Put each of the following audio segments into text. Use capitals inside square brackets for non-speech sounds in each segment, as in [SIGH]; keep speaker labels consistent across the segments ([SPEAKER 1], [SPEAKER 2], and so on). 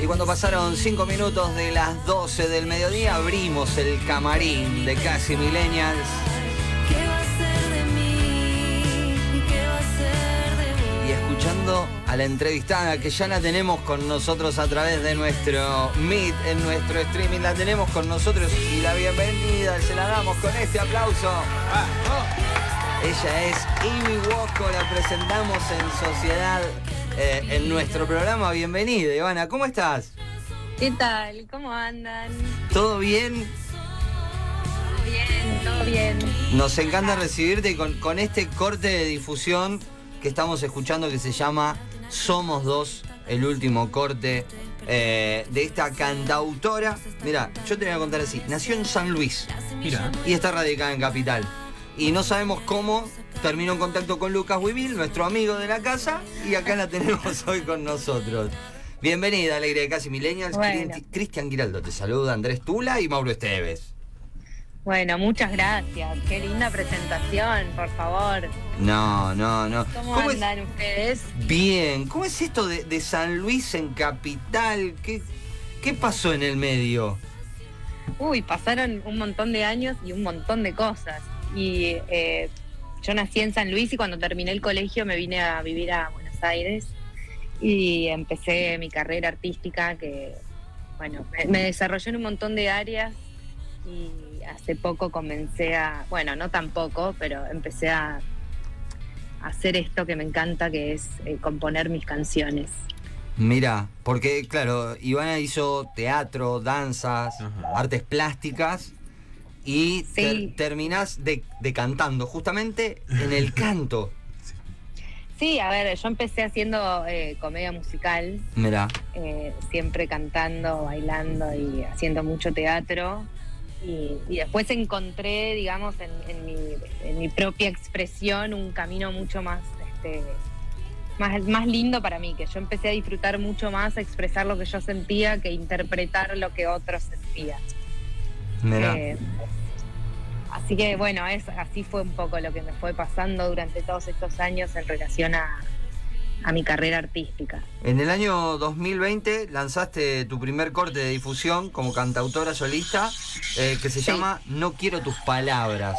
[SPEAKER 1] Y cuando pasaron 5 minutos de las 12 del mediodía, abrimos el camarín de Casi Millennials.
[SPEAKER 2] ¿Qué va a ser de mí? ¿Qué va a ser de vos?
[SPEAKER 1] Y escuchando a la entrevistada que ya la tenemos con nosotros a través de nuestro Meet, en nuestro streaming, la tenemos con nosotros y la bienvenida se la damos con este aplauso. Ella es Amy Wasco, la presentamos en Sociedad eh, en nuestro programa. Bienvenida, Ivana, ¿cómo estás?
[SPEAKER 3] ¿Qué tal? ¿Cómo andan?
[SPEAKER 1] ¿Todo bien?
[SPEAKER 3] Bien, todo bien.
[SPEAKER 1] Nos encanta recibirte con, con este corte de difusión que estamos escuchando que se llama Somos Dos, el último corte eh, de esta cantautora. Mira, yo te voy a contar así, nació en San Luis
[SPEAKER 4] Mira.
[SPEAKER 1] y está radicada en Capital. Y no sabemos cómo terminó en contacto con Lucas Huivil, nuestro amigo de la casa, y acá la tenemos [LAUGHS] hoy con nosotros. Bienvenida, Alegre de Casi Millennials.
[SPEAKER 3] Bueno.
[SPEAKER 1] Cristian Giraldo te saluda, Andrés Tula y Mauro Esteves.
[SPEAKER 3] Bueno, muchas gracias. Qué linda presentación, por favor.
[SPEAKER 1] No, no, no.
[SPEAKER 3] ¿Cómo, andan ustedes?
[SPEAKER 1] Bien, ¿cómo es esto de, de San Luis en Capital? ¿Qué, ¿Qué pasó en el medio?
[SPEAKER 3] Uy, pasaron un montón de años y un montón de cosas. Y eh, yo nací en San Luis y cuando terminé el colegio me vine a vivir a Buenos Aires y empecé mi carrera artística que, bueno, me, me desarrollé en un montón de áreas y hace poco comencé a, bueno, no tan poco, pero empecé a, a hacer esto que me encanta, que es eh, componer mis canciones.
[SPEAKER 1] Mira, porque claro, Ivana hizo teatro, danzas,
[SPEAKER 4] Ajá.
[SPEAKER 1] artes plásticas y
[SPEAKER 3] Sí.
[SPEAKER 1] ter- terminás de, de cantando, justamente en el canto.
[SPEAKER 3] Sí, a ver, yo empecé haciendo eh, comedia musical,
[SPEAKER 1] Mira,
[SPEAKER 3] eh, siempre cantando, bailando y haciendo mucho teatro. Y, y después encontré, digamos, en, en mi, en mi propia expresión un camino mucho más, este, más, más lindo para mí, que yo empecé a disfrutar mucho más, a expresar lo que yo sentía, que interpretar lo que otros sentían.
[SPEAKER 1] mira.
[SPEAKER 3] Eh, así que bueno, es, así fue un poco lo que me fue pasando durante todos estos años en relación a, a mi carrera artística.
[SPEAKER 1] En el año 2020 lanzaste tu primer corte de difusión como cantautora solista eh, que se
[SPEAKER 3] Sí.
[SPEAKER 1] llama No quiero tus palabras.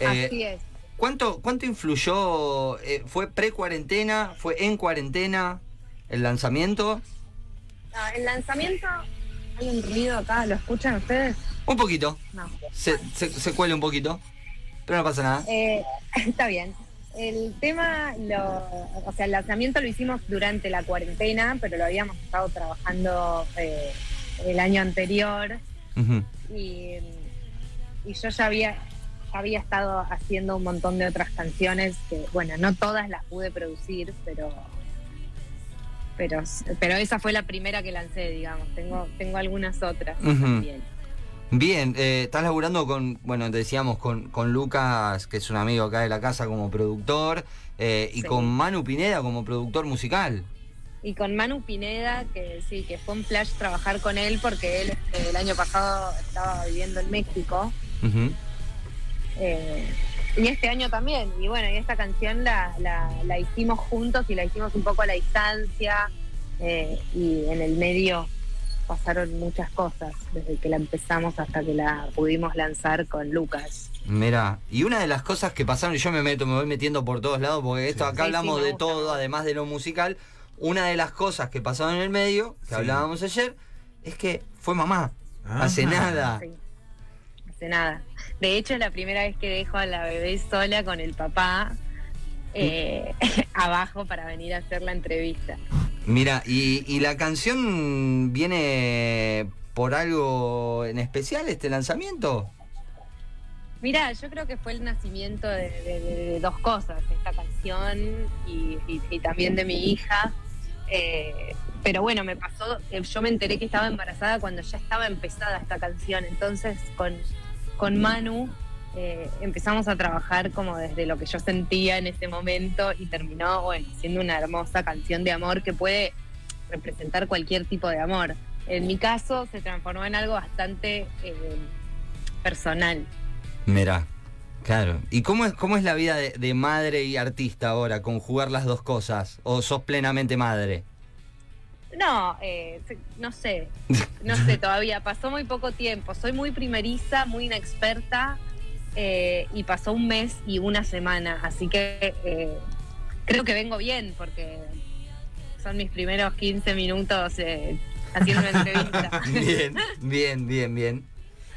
[SPEAKER 1] Eh,
[SPEAKER 3] así es.
[SPEAKER 1] ¿Cuánto, cuánto influyó? eh, ¿Fue pre-cuarentena? ¿Fue en cuarentena el lanzamiento?
[SPEAKER 3] No, el lanzamiento, hay un ruido acá, ¿lo escuchan ustedes?
[SPEAKER 1] Un poquito.
[SPEAKER 3] No.
[SPEAKER 1] Se, se, se cuela un poquito. Pero no pasa nada.
[SPEAKER 3] Eh, [LAUGHS] está bien. El tema, lo, o sea, el lanzamiento lo hicimos durante la cuarentena, pero lo habíamos estado trabajando eh, el año anterior y, y yo ya había, había estado haciendo un montón de otras canciones que, bueno, no todas las pude producir, pero pero, pero esa fue la primera que lancé, digamos. Tengo, tengo algunas otras
[SPEAKER 1] Ujú.
[SPEAKER 3] también.
[SPEAKER 1] Bien, eh, estás laburando con, bueno, decíamos, con, con Lucas, que es un amigo acá de la casa como productor, eh, y
[SPEAKER 3] Sí.
[SPEAKER 1] con Manu Pineda como productor musical.
[SPEAKER 3] Y con Manu Pineda, que sí, que fue un flash trabajar con él porque él este, el año pasado estaba viviendo en México. Eh, y este año también. Y bueno, y esta canción la, la, la hicimos juntos y la hicimos un poco a la distancia. eh, y en el medio pasaron muchas cosas, desde que la empezamos hasta que la pudimos lanzar con Lucas.
[SPEAKER 1] Mira, y una de las cosas que pasaron, y yo me meto, me voy metiendo por todos lados, porque esto
[SPEAKER 4] Sí.
[SPEAKER 1] acá
[SPEAKER 3] Sí,
[SPEAKER 1] hablamos
[SPEAKER 3] sí,
[SPEAKER 1] de todo, además de lo musical. Una de las cosas que pasaron en el medio, que
[SPEAKER 4] Sí.
[SPEAKER 1] hablábamos ayer, es que fue mamá. Hace nada.
[SPEAKER 3] Nada. De hecho, es la primera vez que dejo a la bebé sola con el papá eh, [LAUGHS] abajo para venir a hacer la entrevista.
[SPEAKER 1] Mira, y, y la canción viene por algo en especial, este lanzamiento.
[SPEAKER 3] Mira, yo creo que fue el nacimiento de, de- de- de dos cosas, esta canción y, y- y también de mi hija. Eh, pero bueno, me pasó, eh, yo me enteré que estaba embarazada cuando ya estaba empezada esta canción, entonces con, con Manu eh, empezamos a trabajar como desde lo que yo sentía en ese momento y terminó, siendo una hermosa canción de amor que puede representar cualquier tipo de amor. En mi caso se transformó en algo bastante eh, personal.
[SPEAKER 1] Mira, claro. ¿Y cómo es, cómo es la vida de, de madre y artista ahora, conjugar las dos cosas? ¿O sos plenamente madre?
[SPEAKER 3] No, eh, no sé, no sé [LAUGHS] todavía, pasó muy poco tiempo, soy muy primeriza, muy inexperta eh, y pasó un mes y una semana, así que eh, creo que vengo bien porque son mis primeros 15 minutos eh, haciendo una entrevista. [LAUGHS]
[SPEAKER 1] Bien, bien, bien, bien.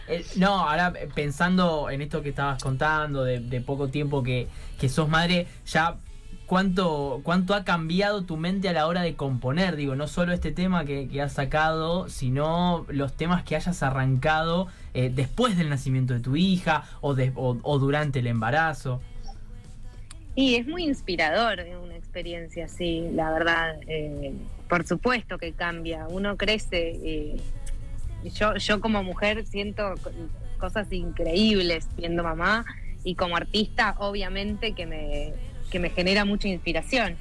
[SPEAKER 4] Eh, no, ahora pensando en esto que estabas contando, de, de poco tiempo que, que sos madre, ya cuánto, cuánto ha cambiado tu mente a la hora de componer, digo, no solo este tema que, que has sacado, sino los temas que hayas arrancado eh, después del nacimiento de tu hija o, de- o- durante el embarazo.
[SPEAKER 3] Y es muy inspirador eh, una experiencia así, la verdad. eh, por supuesto que cambia, uno crece. eh, yo, yo como mujer siento co- cosas increíbles siendo mamá y como artista obviamente que me, que me genera mucha inspiración.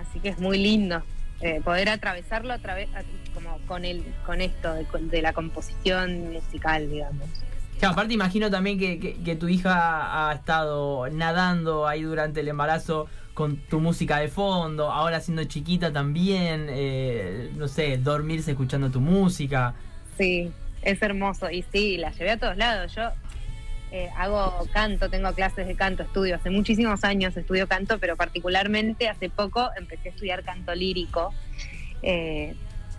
[SPEAKER 3] Así que es muy lindo eh, poder atravesarlo a través, como con, el, con esto de, de la composición musical, digamos.
[SPEAKER 4] Claro, aparte imagino también que, que- que tu hija ha estado nadando ahí durante el embarazo con tu música de fondo, ahora siendo chiquita también, eh, no sé, dormirse escuchando tu música.
[SPEAKER 3] Sí, es hermoso. Y sí, la llevé a todos lados. Yo eh, hago canto, tengo clases de canto, estudio. Hace muchísimos años estudio canto, pero particularmente hace poco empecé a estudiar canto lírico eh,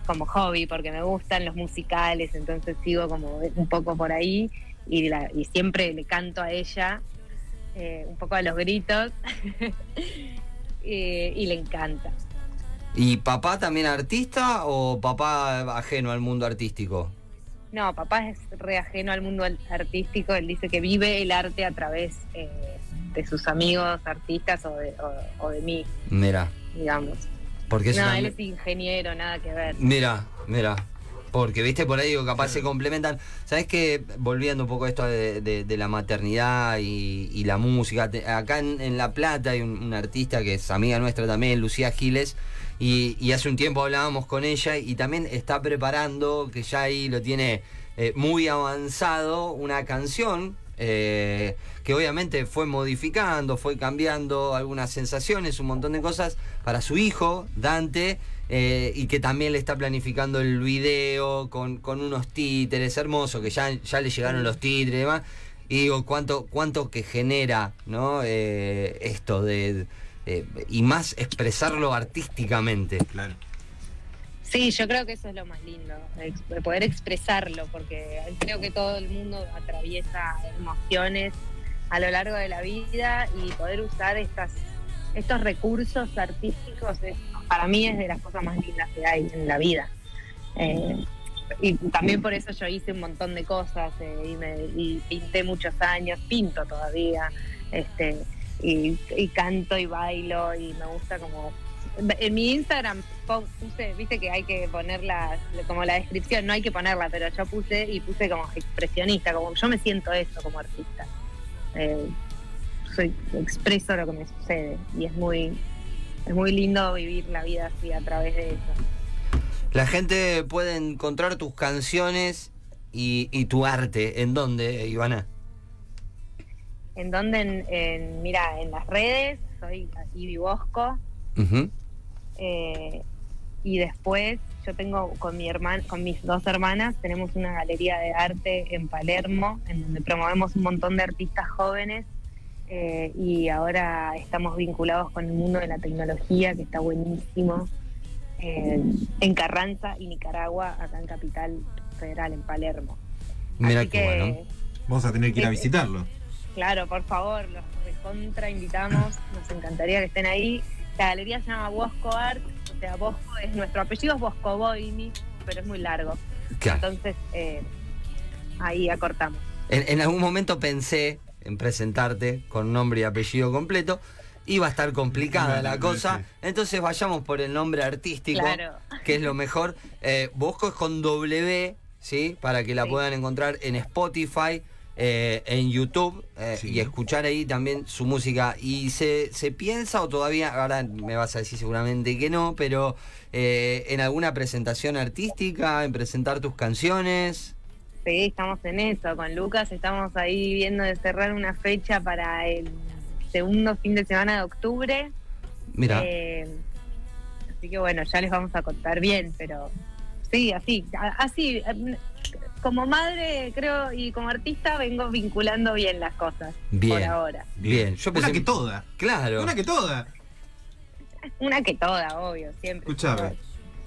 [SPEAKER 3] como hobby, porque me gustan los musicales, entonces sigo como un poco por ahí y, siempre le canto a ella, eh, un poco a los gritos, [LAUGHS] y le encanta.
[SPEAKER 1] ¿Y papá también artista o papá ajeno al mundo artístico?
[SPEAKER 3] No, papá es re ajeno al mundo artístico. Él dice que vive el arte a través eh, de sus amigos artistas o de, o, o de mí,
[SPEAKER 1] Mira,
[SPEAKER 3] digamos.
[SPEAKER 1] porque
[SPEAKER 3] no,
[SPEAKER 1] una-
[SPEAKER 3] él es ingeniero, nada que ver.
[SPEAKER 1] Mira, mira. Porque, viste, por ahí digo, capaz se complementan. ¿Sabes qué? Volviendo un poco a esto de, de- de la maternidad y, y la música. te- acá en, en La Plata hay un, un artista que es amiga nuestra también, Lucía Giles. Y, y hace un tiempo hablábamos con ella y también está preparando, que ya ahí lo tiene eh, muy avanzado, una canción eh, que obviamente fue modificando, fue cambiando algunas sensaciones, un montón de cosas para su hijo, Dante, eh, y que también le está planificando el video con, con unos títeres hermosos, que ya, ya le llegaron los títeres y demás. Y digo, cuánto, cuánto que genera ¿no? Eh, esto de, de- y más expresarlo artísticamente.
[SPEAKER 5] Claro.
[SPEAKER 3] Sí, yo creo que eso es lo más lindo, ex- poder expresarlo, porque creo que todo el mundo atraviesa emociones a lo largo de la vida y poder usar estas, estos recursos artísticos es- para mí es de las cosas más lindas que hay en la vida. Eh, y también por eso yo hice un montón de cosas eh, y, me, y pinté muchos años, pinto todavía, este, y, y canto y bailo y me gusta como en mi Instagram puse, viste que hay que poner la, como la descripción, no hay que ponerla, pero yo puse y puse como expresionista, como yo me siento eso como artista. Eh, soy, expreso lo que me sucede y es muy, es muy lindo vivir la vida así a través de eso.
[SPEAKER 1] La gente puede encontrar tus canciones y, y tu arte. ¿En dónde, Ivana?
[SPEAKER 3] En donde, en, en- mira, en las redes soy Ivy Bosco. Eh, y después yo tengo con mi hermana, con mis dos hermanas, tenemos una galería de arte en Palermo, en donde promovemos un montón de artistas jóvenes eh, y ahora estamos vinculados con el mundo de la tecnología, que está buenísimo, eh, en Carranza y Nicaragua, acá en Capital Federal, en Palermo.
[SPEAKER 1] Mira
[SPEAKER 3] Así
[SPEAKER 1] qué
[SPEAKER 3] que,
[SPEAKER 1] bueno.
[SPEAKER 5] Vamos a tener que ir a
[SPEAKER 3] Eh,
[SPEAKER 5] visitarlo.
[SPEAKER 3] Claro, por favor, los recontra invitamos, [CLEARS THROAT] nos encantaría que estén ahí. La galería se llama Bosco Art, o sea, Bosco es nuestro apellido es Bosco Boini, pero es muy largo.
[SPEAKER 1] Claro.
[SPEAKER 3] Entonces, eh, ahí acortamos.
[SPEAKER 1] En, en algún momento pensé en presentarte con nombre y apellido completo. Iba a estar complicada la cosa. Entonces vayamos por el nombre artístico,
[SPEAKER 3] Claro.
[SPEAKER 1] que es lo mejor. Eh, Bosco es con W, ¿sí? Para que la
[SPEAKER 3] Sí.
[SPEAKER 1] puedan encontrar en Spotify, eh, en YouTube eh,
[SPEAKER 5] Sí.
[SPEAKER 1] y escuchar ahí también su música. Y se, se piensa, o todavía, ahora me vas a decir seguramente que no, pero eh, en alguna presentación artística, en presentar tus canciones.
[SPEAKER 3] Sí, estamos en eso. Con Lucas estamos ahí viendo de cerrar una fecha para el segundo fin de semana de octubre.
[SPEAKER 1] Mira.
[SPEAKER 3] Eh, así que bueno, ya les vamos a contar bien, pero sí, así, así, em, como madre creo y como artista vengo vinculando bien las cosas
[SPEAKER 1] Bien.
[SPEAKER 3] por ahora.
[SPEAKER 1] Bien, yo
[SPEAKER 5] Una
[SPEAKER 1] pensé
[SPEAKER 5] que toda.
[SPEAKER 1] Claro.
[SPEAKER 5] Una que toda.
[SPEAKER 3] Una que toda, obvio, siempre.
[SPEAKER 5] Escuchame.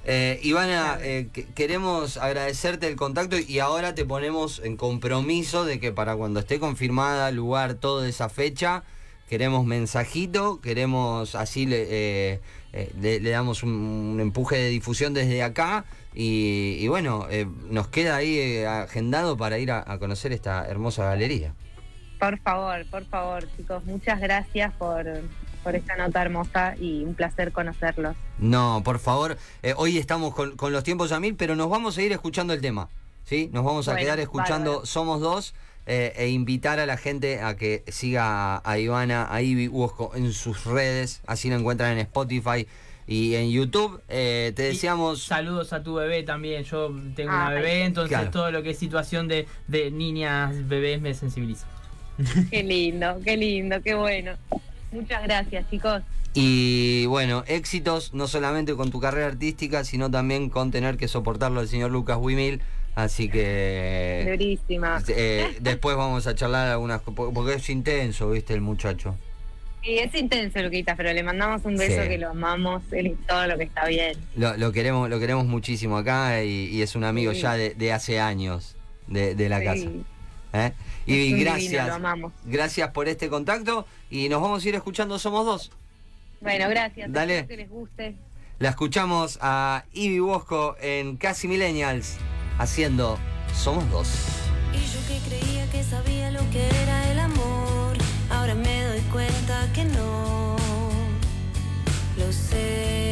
[SPEAKER 1] Eh, Ivana, eh, que- queremos agradecerte el contacto y ahora te ponemos en compromiso de que para cuando esté confirmada lugar, toda esa fecha, queremos mensajito, queremos así le, eh, eh, le, le damos un, un empuje de difusión desde acá y, y bueno, nos queda ahí agendado para ir a, a conocer esta hermosa galería.
[SPEAKER 3] Por favor, por favor, chicos, muchas gracias por, por esta nota hermosa y un placer conocerlos.
[SPEAKER 1] No, por favor, eh, hoy estamos con, con los tiempos a mil, pero nos vamos a ir escuchando el tema, ¿sí? Nos vamos a
[SPEAKER 3] Bueno,
[SPEAKER 1] quedar escuchando
[SPEAKER 3] bárbaro.
[SPEAKER 1] Somos Dos eh, e invitar a la gente a que siga a Ivana, a Ivy Uosco en sus redes, así lo encuentran en Spotify y en YouTube. Eh, te
[SPEAKER 4] Y
[SPEAKER 1] deseamos...
[SPEAKER 4] Saludos a tu bebé también. Yo tengo una bebé, entonces
[SPEAKER 1] claro.
[SPEAKER 4] todo lo que es situación de, de niñas, bebés me sensibiliza.
[SPEAKER 3] Qué lindo, qué lindo, qué bueno. Muchas gracias, chicos.
[SPEAKER 1] Y bueno, éxitos no solamente con tu carrera artística, sino también con tener que soportarlo al señor Lucas Wimil. Así que...
[SPEAKER 3] Durísima.
[SPEAKER 1] eh, después vamos a charlar algunas porque es intenso, viste, el muchacho.
[SPEAKER 3] Sí, es intenso, Luquita, pero le mandamos un beso
[SPEAKER 1] Sí.
[SPEAKER 3] que lo amamos, él y todo lo que está bien.
[SPEAKER 1] Lo, lo queremos, lo queremos muchísimo acá y, y es un amigo
[SPEAKER 3] Sí.
[SPEAKER 1] ya de, de hace años de, de la
[SPEAKER 3] Sí,
[SPEAKER 1] casa. ¿Eh?
[SPEAKER 3] es
[SPEAKER 1] Y
[SPEAKER 3] divino,
[SPEAKER 1] gracias,
[SPEAKER 3] lo amamos.
[SPEAKER 1] gracias por este contacto y nos vamos a ir escuchando Somos Dos.
[SPEAKER 3] Bueno, gracias.
[SPEAKER 1] Dale.
[SPEAKER 3] espero que les guste.
[SPEAKER 1] La escuchamos a Ivy Bosco en Casi Millennials haciendo Somos Dos.
[SPEAKER 2] Y yo que creía que sabía lo que era el amor, ahora me doy cuenta que no lo sé.